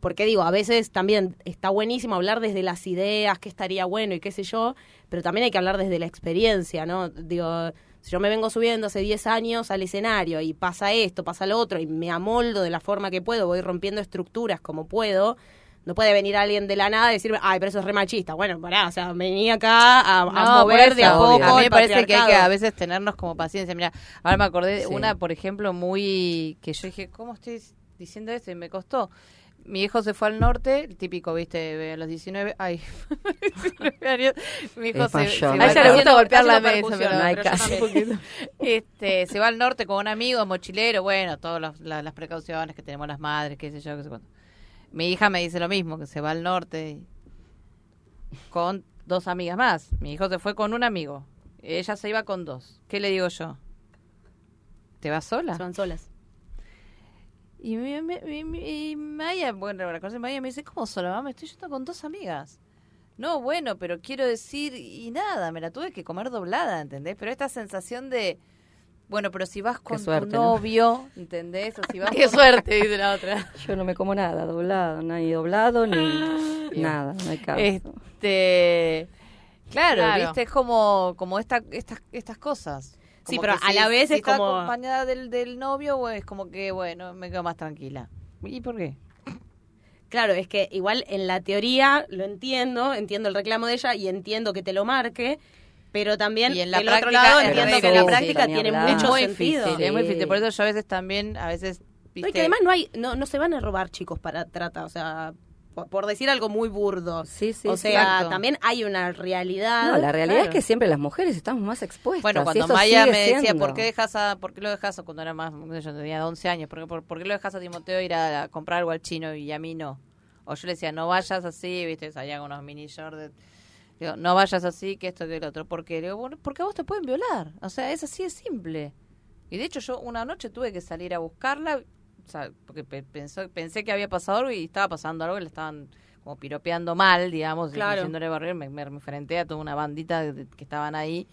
porque digo, a veces también está buenísimo hablar desde las ideas, qué estaría bueno y qué sé yo, pero también hay que hablar desde la experiencia, ¿no? Digo, si yo me vengo subiendo hace 10 años al escenario y pasa esto, pasa lo otro, y me amoldo de la forma que puedo, voy rompiendo estructuras como puedo, No puede venir alguien de la nada y decirme, ay, pero eso es re machista. Bueno, pará, o sea, vení acá a, a No, mover de a poco. A mí me parece que hay que a veces tenernos como paciencia. Mira, ahora me acordé de Sí. una, por ejemplo, muy. que yo dije, ¿cómo estoy diciendo esto? Y me costó. Mi hijo se fue al norte, el típico, viste, a los 19, ay, 19 años, mi hijo se, se A va ella le gusta golpear la mesa, pero no hay caso. este, se va al norte con un amigo, mochilero, bueno, todas las, las- las precauciones que tenemos las madres, qué sé yo, qué sé cuánto. Mi hija me dice lo mismo, que se va al norte con dos amigas más. Mi hijo se fue con un amigo. Ella se iba con dos. ¿Qué le digo yo? ¿Te vas sola? Se van solas. Y, mi- y Maya, bueno, la cosa de Maya me dice, ¿cómo sola, mamá? Estoy yendo con dos amigas. No, bueno, pero quiero decir, y nada, me la tuve que comer doblada, ¿entendés? Pero esta sensación de, bueno, pero si vas con suerte, tu ¿no? novio, ¿entendés? O si vas Qué con- suerte, dice la otra. Yo no me como nada doblado, ni doblado, ni nada, no hay caso. Este, claro, Claro. viste, es como, como esta, estas, estas cosas. Sí, pero que a si- la vez si es está como- acompañada del, del novio, o es como que, bueno, me quedo más tranquila. ¿Y por qué? Claro, es que igual en la teoría lo entiendo, entiendo el reclamo de ella y entiendo que te lo marque, pero también Y en la del otro práctica lado entiendo que en la práctica tiene hablar. mucho es muy sentido. difícil, es muy difícil. Por eso yo a veces también, a veces, No, viste, y que además no hay, no, no se van a robar chicos para trata, o sea, por, por decir algo muy burdo. Sí, sí, o sea, Exacto. también hay una realidad. No, la realidad claro. es que siempre las mujeres estamos más expuestas. Bueno, cuando Maya me decía. ¿por qué, dejas a, ¿por qué lo dejas a cuando era más, yo tenía 11 años? ¿Por qué, por, por qué lo dejas a Timoteo ir a, a comprar algo al chino y a mí no? O yo le decía, no vayas así, viste, salía con unos mini shorts. de- Digo, no vayas así, que esto, que el otro. ¿Por qué? Le digo, "Bueno, porque a vos te pueden violar. O sea, es así, es simple. Y de hecho yo una noche tuve que salir a buscarla, o sea, porque pe- pensó, pensé que había pasado algo y estaba pasando algo, que le estaban como piropeando mal, digamos, y Claro. diciéndole barrer, me, me enfrenté a toda una bandita de- de- que estaban ahí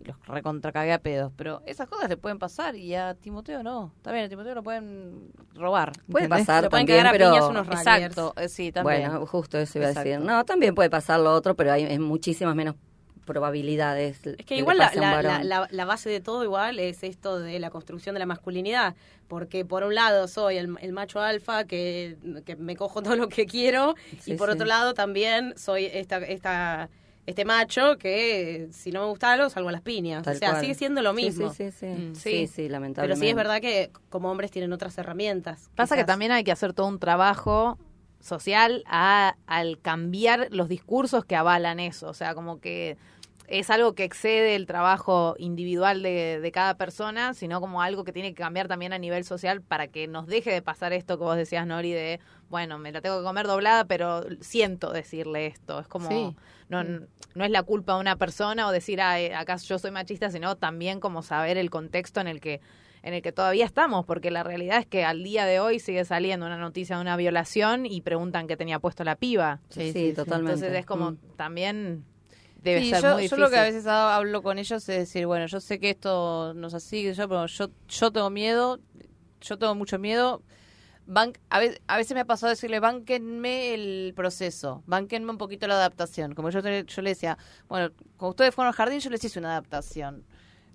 y los recontracagué a pedos. Pero esas cosas le pueden pasar y a Timoteo no. Bien, a Timoteo lo pueden robar. Puede ¿entendés? pasar Lo pueden también, a pero... piñas unos. Exacto, eh, sí, también. Bueno, justo eso iba a decir. No, también puede pasar lo otro, pero hay, hay muchísimas menos probabilidades. Es que igual la, la- la- la- la base de todo igual es esto de la construcción de la masculinidad, porque por un lado soy el, el macho alfa que, que me cojo todo lo que quiero Sí, y por sí. otro lado también soy esta, esta, este macho que si no me gusta algo salgo a las piñas. Tal o sea, cual. sigue siendo lo mismo. Sí, sí, sí. Mm. sí, Sí. sí, Pero lamentablemente. sí es verdad que como hombres tienen otras herramientas. Pasa que también hay que hacer todo un trabajo social a- al cambiar los discursos que avalan eso. O sea, como que es algo que excede el trabajo individual de, de cada persona, sino como algo que tiene que cambiar también a nivel social para que nos deje de pasar esto que vos decías, Nori, de, bueno, me la tengo que comer doblada, pero siento decirle esto. Es como, Sí. no, no es la culpa de una persona o decir, ah, eh, acá yo soy machista, sino también como saber el contexto en el que en el que todavía estamos, porque la realidad es que al día de hoy sigue saliendo una noticia de una violación y preguntan qué tenía puesto la piba. Sí, Sí, sí, sí. totalmente. Entonces es como Mm. también debe Sí, ser yo, muy yo difícil. lo que a veces ha- hablo con ellos es decir, bueno, yo sé que esto nos así, yo, pero yo, yo tengo miedo, yo tengo mucho miedo. Ban- a, veces, a veces me ha pasado decirle, bánquenme el proceso, bánquenme un poquito la adaptación. Como yo, yo le decía, bueno, cuando ustedes fueron al jardín, yo les hice una adaptación.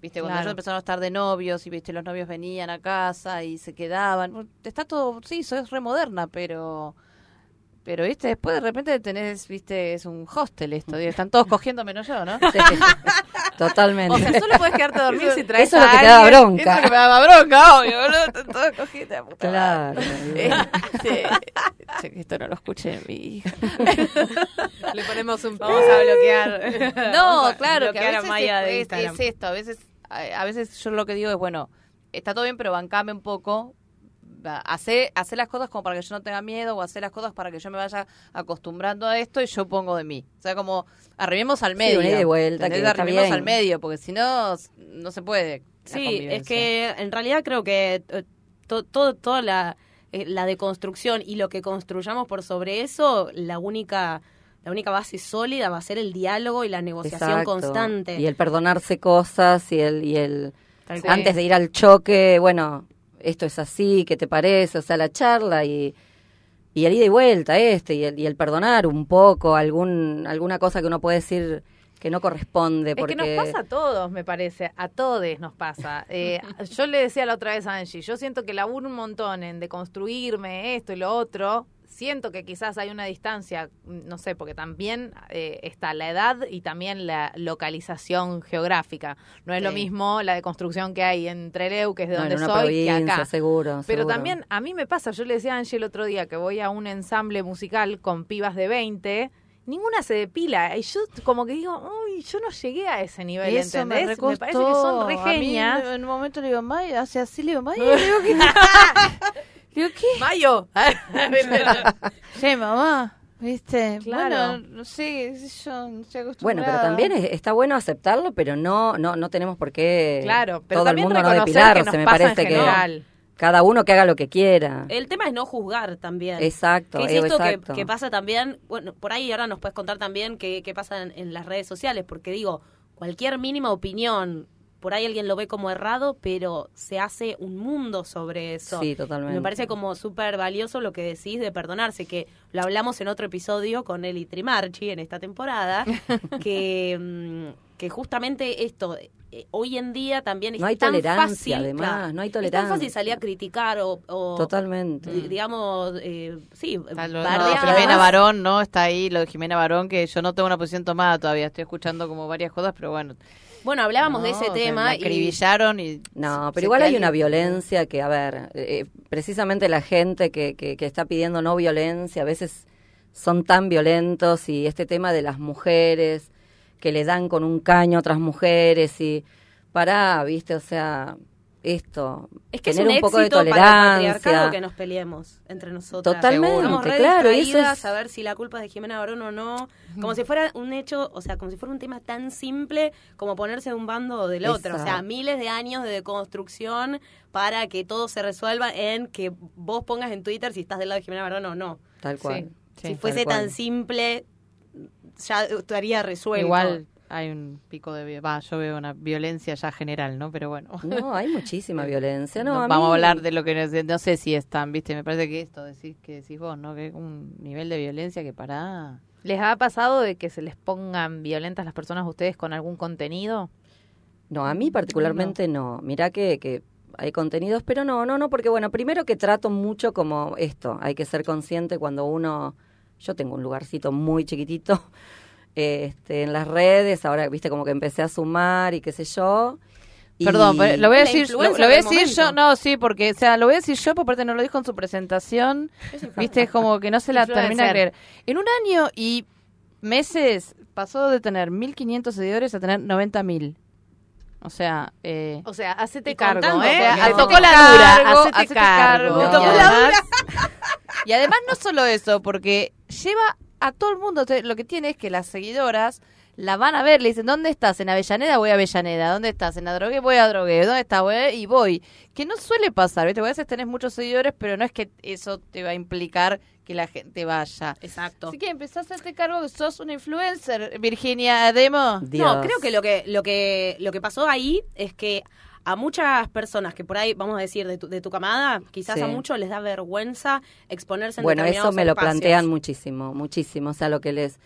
Viste, cuando Claro. ellos empezaron a estar de novios y viste los novios venían a casa y se quedaban. Está todo, sí, eso es remoderna, pero pero viste, después de repente tenés, viste, es un hostel esto, están todos cogiendo menos yo, ¿no? Sí, totalmente. O sea, solo puedes quedarte a dormir si traes Eso es lo que te da alguien. bronca. Eso es lo que me daba bronca, obvio, boludo, están todos cogiendo de puta Claro. Este, che, que esto no lo escuche mi hija. Le ponemos un Vamos a bloquear. No, claro, que bloquear a a veces Maya de es, es esto, a veces, a veces yo lo que digo es, bueno, está todo bien, pero bancame un poco, va, hacer, hacer las cosas como para que yo no tenga miedo o hacer las cosas para que yo me vaya acostumbrando a esto y yo pongo de mí. O sea, como arribemos al Sí, medio. ida y vuelta, bien. al medio, porque si no, no se puede. Sí, es que en realidad creo que eh, to- todo, toda la, eh, la deconstrucción y lo que construyamos por sobre eso, la única, la única base sólida va a ser el diálogo y la negociación Exacto. constante. Y el perdonarse cosas y el, y el antes de ir al choque, bueno, esto es así, ¿qué te parece? O sea, la charla y, y el ida y vuelta este, y el, y el perdonar un poco algún, alguna cosa que uno puede decir que no corresponde. Es porque que nos pasa a todos, me parece, a todos nos pasa. Eh, yo le decía la otra vez a Angie, yo siento que laburo un montón en deconstruirme esto y lo otro, siento que quizás hay una distancia, no sé, porque también eh, está la edad y también la localización geográfica. No es lo Sí. mismo la deconstrucción que hay en Trelew, que es de No, en donde una soy, que acá. seguro. Pero seguro. también a mí me pasa, yo le decía a Angie el otro día que voy a un ensamble musical con pibas de 20, ninguna se depila. Y yo como que digo, uy, yo no llegué a ese nivel, Eso me, ¿entendés? recostó. parece que son A mí en un momento le digo, May, hace así, le digo, May, le digo, ¿qué? Digo, ¿qué? Mayo. Sí, mamá, ¿viste? Claro. Bueno, no sé, yo no estoy Bueno, pero acostumbrada. también es- está bueno aceptarlo, pero no no no tenemos por qué claro, pero todo el también mundo no depilarse, que nos me pasa en parece que cada uno que haga lo que quiera. El tema es no juzgar también. Exacto, ¿Qué es Evo, esto que, que pasa también? Bueno, por ahí ahora nos puedes contar también qué, qué pasa en, en las redes sociales, porque digo, cualquier mínima opinión, por ahí alguien lo ve como errado, pero se hace un mundo sobre eso. Sí, totalmente. Me parece como súper valioso lo que decís de perdonarse, que lo hablamos en otro episodio con Eli Trimarchi en esta temporada, que, mm, que justamente esto, eh, hoy en día también es No hay tan tolerancia, fácil, además, claro, no hay Es tan fácil tolerancia. salir a criticar o... o Totalmente. di- digamos, eh, sí, Está lo- no. Jimena Barón, ¿no? Está ahí lo de Jimena Barón, que yo no tengo una posición tomada todavía. Estoy escuchando como varias cosas, pero bueno. Bueno, hablábamos de ese tema y acribillaron y... No, pero igual hay una violencia que, a ver, eh, precisamente la gente que, que, que está pidiendo no violencia a veces son tan violentos y este tema de las mujeres que le dan con un caño a otras mujeres y pará, viste, o sea, esto, es que es tener un, un, poco de tolerancia. que nos peleemos entre nosotros. Totalmente, claro, y eso es- ver si la culpa es de Jimena Barón o no. Como si fuera un hecho, o sea, como si fuera un tema tan simple como ponerse de un bando o del otro. O sea, miles de años de deconstrucción para que todo se resuelva en que vos pongas en Twitter si estás del lado de Jimena Barón o no. Tal cual. Sí, si fuese tan simple, ya estaría resuelto. Igual hay un pico de... Va, yo veo una violencia ya general, ¿no? Pero bueno. No, hay muchísima violencia. No, No, a vamos a hablar de lo que no, no sé si están, viste, me parece que esto decís que decís vos, ¿no? Que es un nivel de violencia que para ¿Les ha pasado de que se les pongan violentas las personas a ustedes con algún contenido? No, a mí particularmente no. Mirá que, que hay contenidos, pero no, no, no, porque bueno, primero que trato mucho como esto, hay que ser consciente cuando uno, yo tengo un lugarcito muy chiquitito este, en las redes, ahora viste como que empecé a sumar y qué sé yo. Perdón, pero lo voy a decir, lo, voy a decir yo, no, sí, porque, o sea, lo voy a decir yo, por parte no lo dijo en su presentación, viste, es como que no se la termina de creer. En un año y meses pasó de tener 1.500 seguidores a tener 90.000. O sea, eh, O sea, hacete cargo, contando, ¿eh? o sea, Te hacete tocó la cargo, dura, hacete, hacete cargo. cargo. Me tocó y, la además, y además no solo eso, porque lleva a todo el mundo, te- lo que tiene es que las seguidoras la van a ver, le dicen, ¿dónde estás? En Avellaneda voy a Avellaneda, ¿dónde estás? En Adrogué voy a Adrogué, ¿dónde estás? Voy a- Y voy. Que no suele pasar, ¿viste? Porque A veces tenés muchos seguidores, pero no es que eso te va a implicar que la gente vaya. Exacto. Así que empezás a hacerte cargo que sos una influencer, Virginia Demo. Dios. No, creo que lo que lo que lo que pasó ahí es que a muchas personas que por ahí vamos a decir de tu, de tu camada, quizás Sí. a muchos les da vergüenza exponerse en Bueno, eso me lo plantean muchísimo, muchísimo. O sea, lo que les,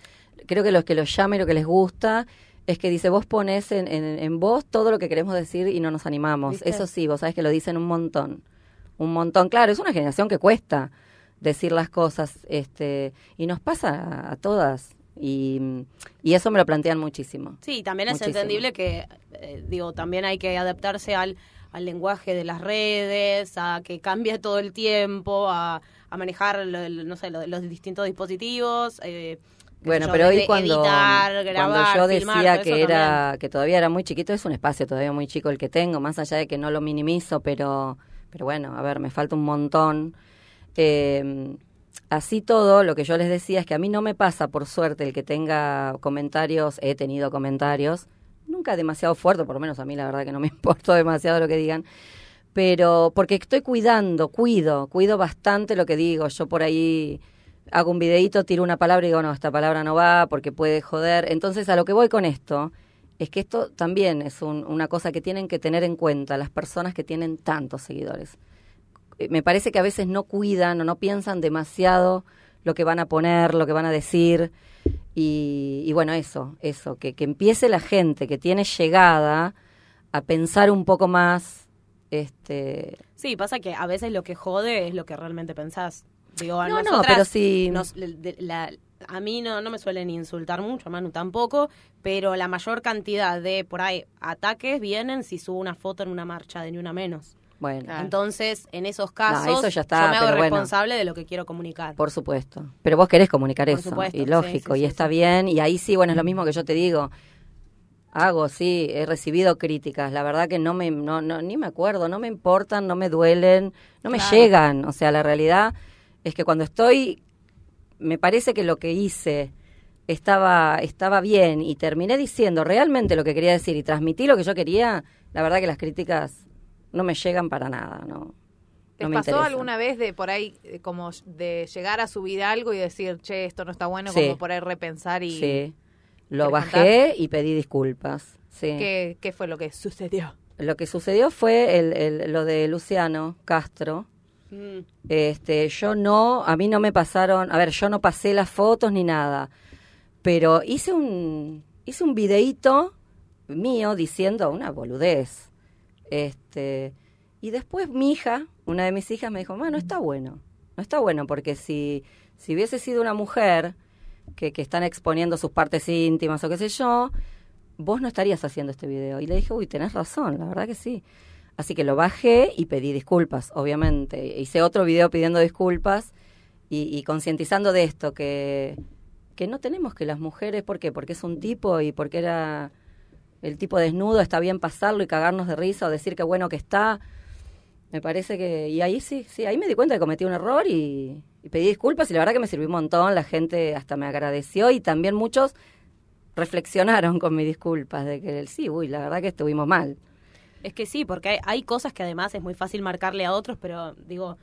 creo que los que los llama y lo que les gusta es que dice, vos pones en, en, en vos todo lo que queremos decir y no nos animamos. ¿Viste? Eso sí, vos sabés que lo dicen un montón, un montón. Claro, es una generación que cuesta decir las cosas, este, y nos pasa a, a todas. Y, y eso me lo plantean muchísimo. Sí, también es Muchísimo. entendible que, eh, digo, también hay que adaptarse al, al lenguaje de las redes, a que cambie todo el tiempo, a, a manejar, lo- lo- no sé, lo- los distintos dispositivos. eh, Bueno, yo, pero hoy cuando, editar, grabar, cuando yo filmar, decía que era que todavía era muy chiquito, es un espacio todavía muy chico el que tengo, más allá de que no lo minimizo, pero pero bueno, a ver, me falta un montón. Eh, así todo, lo que yo les decía es que a mí no me pasa, por suerte, el que tenga comentarios, he tenido comentarios, nunca demasiado fuerte, por lo menos a mí la verdad que no me importa demasiado lo que digan, pero porque estoy cuidando, cuido, cuido bastante lo que digo. Yo por ahí hago un videíto, tiro una palabra y digo, no, esta palabra no va porque puede joder. Entonces, a lo que voy con esto es que esto también es un- una cosa que tienen que tener en cuenta las personas que tienen tantos seguidores. Eh, Me parece que a veces no cuidan o no piensan demasiado lo que van a poner, lo que van a decir. Y, y bueno, eso, eso, que, que empiece la gente que tiene llegada a pensar un poco más. Este, Sí, pasa que a veces lo que jode es lo que realmente pensás. Digo, a No, no, pero sí. nos- la- a mí no, no me suelen insultar mucho, a Manu tampoco, pero la mayor cantidad de por ahí ataques vienen si subo una foto en una marcha de ni una menos. Bueno, Claro. Entonces, en esos casos, eso ya está, yo me hago pero bueno. responsable de lo que quiero comunicar. por supuesto. Pero vos querés comunicar Por eso. supuesto, y sí, lógico, sí, y sí, está sí. bien. Y ahí sí, bueno, es lo mismo que yo te digo. Hago, sí, he recibido críticas. La verdad que no me, no, no, ni me acuerdo, no me importan, no me duelen, no me Claro. llegan. O sea, la realidad es que cuando estoy, me parece que lo que hice estaba, estaba bien y terminé diciendo realmente lo que quería decir y transmití lo que yo quería, la verdad que las críticas no me llegan para nada, ¿no? ¿Les No pasó alguna vez de por ahí, eh, como de llegar a subir algo y decir, che, esto no está bueno, Sí. como por ahí repensar y Sí. Lo ¿Querés bajé y pedí disculpas. Sí. ¿qué, qué fue lo que sucedió? Lo que sucedió fue el, el- lo de Luciano Castro. Mm. Este, yo no, a mí no me pasaron, a ver, yo no pasé las fotos ni nada, pero hice un, hice un videíto mío diciendo una boludez. Este, y después mi hija, una de mis hijas me dijo, no está bueno, no está bueno, porque si, si hubiese sido una mujer que, que están exponiendo sus partes íntimas o qué sé yo, vos no estarías haciendo este video. Y le dije, uy, tenés razón, la verdad que sí. Así que lo bajé y pedí disculpas, obviamente. Hice otro video pidiendo disculpas y, y concientizando de esto, que, que no tenemos que las mujeres, ¿por qué? Porque es un tipo y porque era el tipo desnudo, está bien pasarlo y cagarnos de risa o decir que bueno que está. Me parece que... Y ahí sí, sí, ahí me di cuenta que cometí un error y, y pedí disculpas y la verdad que me sirvió un montón, la gente hasta me agradeció y también muchos reflexionaron con mis disculpas de que sí, uy, la verdad que estuvimos mal. Es que sí, porque hay, hay cosas que además es muy fácil marcarle a otros, pero digo,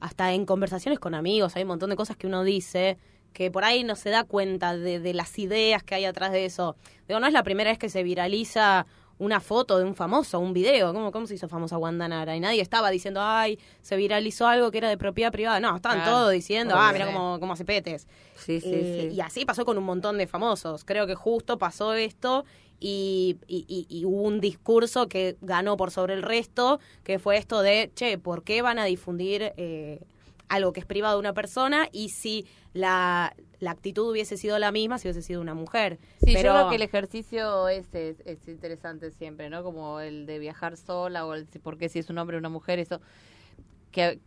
hasta en conversaciones con amigos hay un montón de cosas que uno dice que por ahí no se da cuenta de, de las ideas que hay atrás de eso. Digo, no es la primera vez que se viraliza una foto de un famoso, un video. ¿Cómo, cómo se hizo famosa Wanda Nara? Y nadie estaba diciendo, ay, se viralizó algo que era de propiedad privada. No, estaban Claro. todos diciendo, Obvio. ah, mira cómo, cómo hace petes. Sí, sí, Eh, sí. Y así pasó con un montón de famosos. Creo que justo pasó esto y, y- y- y hubo un discurso que ganó por sobre el resto, que fue esto de, che, ¿por qué van a difundir eh, algo que es privado de una persona? Y si la, la actitud hubiese sido la misma, si hubiese sido una mujer. Sí, Pero- yo creo que el ejercicio es, es, es interesante siempre, ¿no? Como el de viajar sola o el si- por qué si es un hombre o una mujer, eso. Que,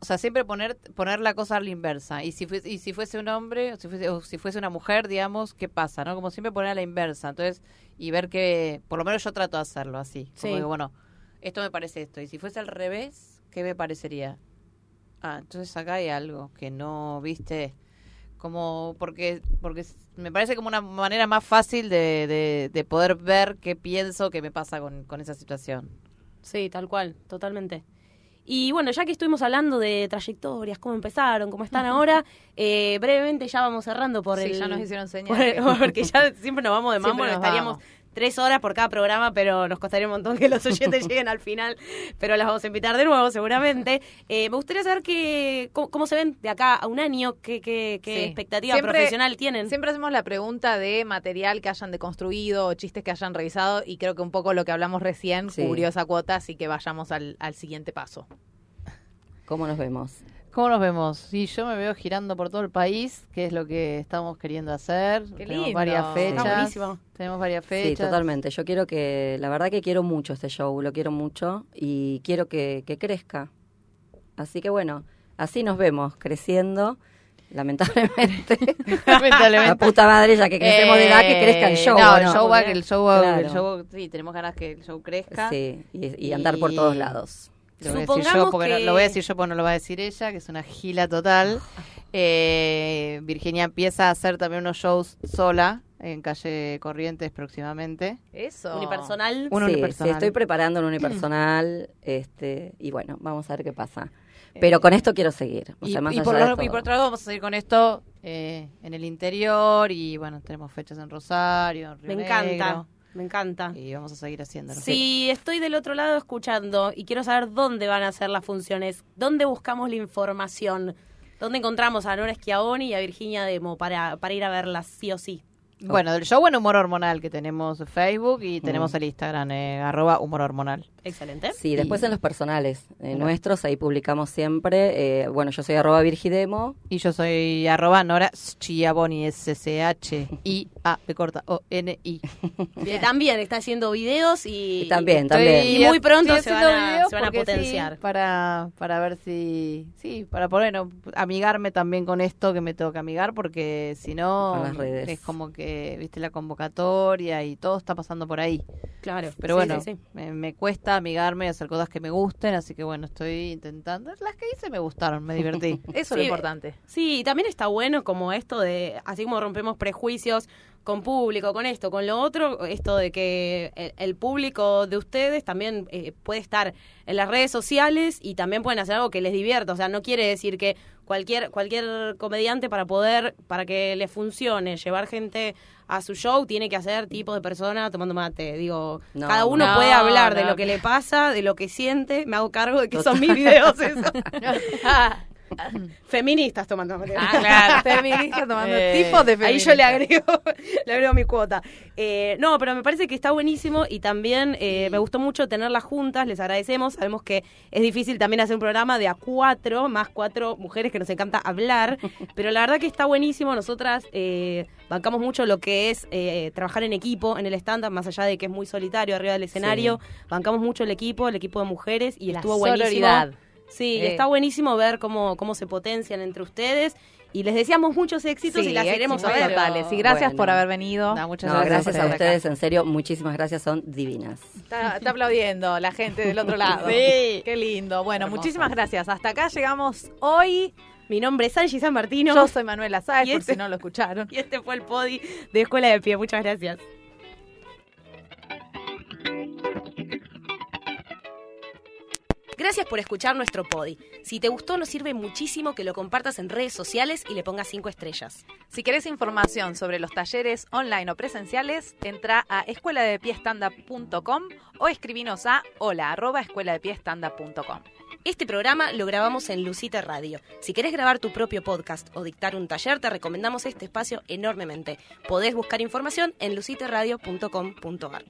o sea, siempre poner poner la cosa a la inversa. Y si fuese, y si fuese un hombre o si fuese, o si fuese una mujer, digamos, ¿qué pasa? ¿no? Como siempre poner a la inversa. Entonces, y ver que, por lo menos yo trato de hacerlo así. Como Sí. que, bueno, esto me parece esto. Y si fuese al revés, ¿qué me parecería? Ah, entonces acá hay algo que no, viste, como porque porque me parece como una manera más fácil de, de, de poder ver qué pienso que me pasa con, con esa situación. Sí, tal cual, totalmente. Y bueno, ya que estuvimos hablando de trayectorias, cómo empezaron, cómo están ahora, eh, brevemente ya vamos cerrando por Sí, el... ya nos hicieron señas. por el- porque ya siempre nos vamos de mambo, nos estaríamos vamos. Tres horas por cada programa, pero nos costaría un montón que los oyentes lleguen al final, pero las vamos a invitar de nuevo seguramente. Eh, me gustaría saber que, cómo, cómo se ven de acá a un año, qué, qué, qué Sí. expectativa Siempre- profesional tienen. Siempre hacemos la pregunta de material que hayan deconstruido o chistes que hayan revisado y creo que un poco lo que hablamos recién Sí. cubrió esa cuota, así que vayamos al, al siguiente paso. ¿Cómo nos vemos? ¿Cómo nos vemos? Sí, yo me veo girando por todo el país, que es lo que estamos queriendo hacer. Qué tenemos lindo. varias fechas. Tenemos varias Sí, fechas. totalmente. Yo quiero que, la verdad que quiero mucho este show, lo quiero mucho y quiero que, que crezca. Así que bueno, así nos vemos, creciendo, lamentablemente. Lamentablemente. La puta madre, ya que crecemos de edad, que crezca el show. No, ¿o el show va, que el show va, Claro. el show, sí, tenemos ganas que el show crezca. Sí, y, y andar por todos Y- lados. Lo voy, a decir yo porque no- lo voy a decir yo porque no lo va a decir ella, que es una gila total. Eh, Virginia empieza a hacer también unos shows sola en calle Corrientes próximamente. Eso. Unipersonal. Un sí, unipersonal. sí, estoy preparando un unipersonal, este, y bueno, vamos a ver qué pasa. Pero con esto quiero seguir. O Y, más por, lo- y por otro lado vamos a seguir con esto eh, en el interior y bueno, tenemos fechas en Rosario, en Río Me encanta, Negro, me encanta. y vamos a seguir haciéndolo. Si estoy del otro lado escuchando y quiero saber dónde van a ser las funciones, dónde buscamos la información, dónde encontramos a Nora Schiavoni y a Virginia Demo para, para ir a verlas sí o sí. Bueno, del show en Humor Hormonal que tenemos Facebook y tenemos Mm. el Instagram, eh, arroba Humor Hormonal. Excelente. Sí, después en los personales eh, nuestros, ahí publicamos siempre. eh, bueno, yo soy arroba virgidemo. Y yo soy arroba Nora Schiavoni, S-C-H-I-A, B corta, O-N-I. También está haciendo videos y, Y también, también. y muy pronto se van a, videos se van a porque sí, potenciar. para, para ver si, sí, para poder bueno, amigarme también con esto que me tengo que amigar, porque si no, Con las redes. es como que, viste, la convocatoria y todo está pasando por ahí. Claro. Pero Sí, bueno, sí, sí. Me, me cuesta amigarme y hacer cosas que me gusten, así que bueno, estoy intentando. Las que hice me gustaron, me divertí. Eso es Sí, lo importante. Sí, y también está bueno como esto de, así como rompemos prejuicios con público, con esto, con lo otro, esto de que el, el público de ustedes también eh, puede estar en las redes sociales y también pueden hacer algo que les divierta. O sea, no quiere decir que cualquier, cualquier comediante para poder, para que le funcione, llevar gente a su show, tiene que hacer tipo de persona tomando mate. Digo, No, cada uno no, puede hablar de lo que le pasa, de lo que siente. Me hago cargo de que son mis videos eso. Feministas tomando mate. Ah, claro. Feminista tomando Eh, tipos de Ahí feminista. yo le agrego, le agrego mi cuota. Eh, no, pero me parece que está buenísimo y también eh, me gustó mucho tenerlas juntas, les agradecemos. Sabemos que es difícil también hacer un programa de a cuatro, más cuatro mujeres que nos encanta hablar, pero la verdad que está buenísimo. Nosotras eh, bancamos mucho lo que es eh, trabajar en equipo en el stand-up, más allá de que es muy solitario arriba del escenario. Bancamos mucho el equipo, el equipo de mujeres y La estuvo buenísimo. sororidad. Sí, Eh. está buenísimo ver cómo, cómo se potencian entre ustedes y les deseamos muchos éxitos y las iremos a ver. totales. Y gracias Bueno. por haber venido. No, muchas No, gracias por a acá. ustedes, en serio, muchísimas gracias, son divinas. Está, está aplaudiendo la gente del otro lado. Sí. Qué lindo. Bueno, Hermoso. muchísimas gracias. Hasta acá llegamos hoy. Mi nombre es Angie San Martino Yo soy Manuela Sáez, Y por este- si no lo escucharon. y este fue el podi de Escuela de Pie. Muchas gracias. Gracias por escuchar nuestro podi. Si te gustó, nos sirve muchísimo que lo compartas en redes sociales y le pongas cinco estrellas. Si querés información sobre los talleres online o presenciales, entra a escueladepiestanda.com o escribinos a hola arroba escueladepiestanda.com. Este programa lo grabamos en Lucita Radio. Si querés grabar tu propio podcast o dictar un taller, te recomendamos este espacio enormemente. Podés buscar información en luciteradio.com.ar.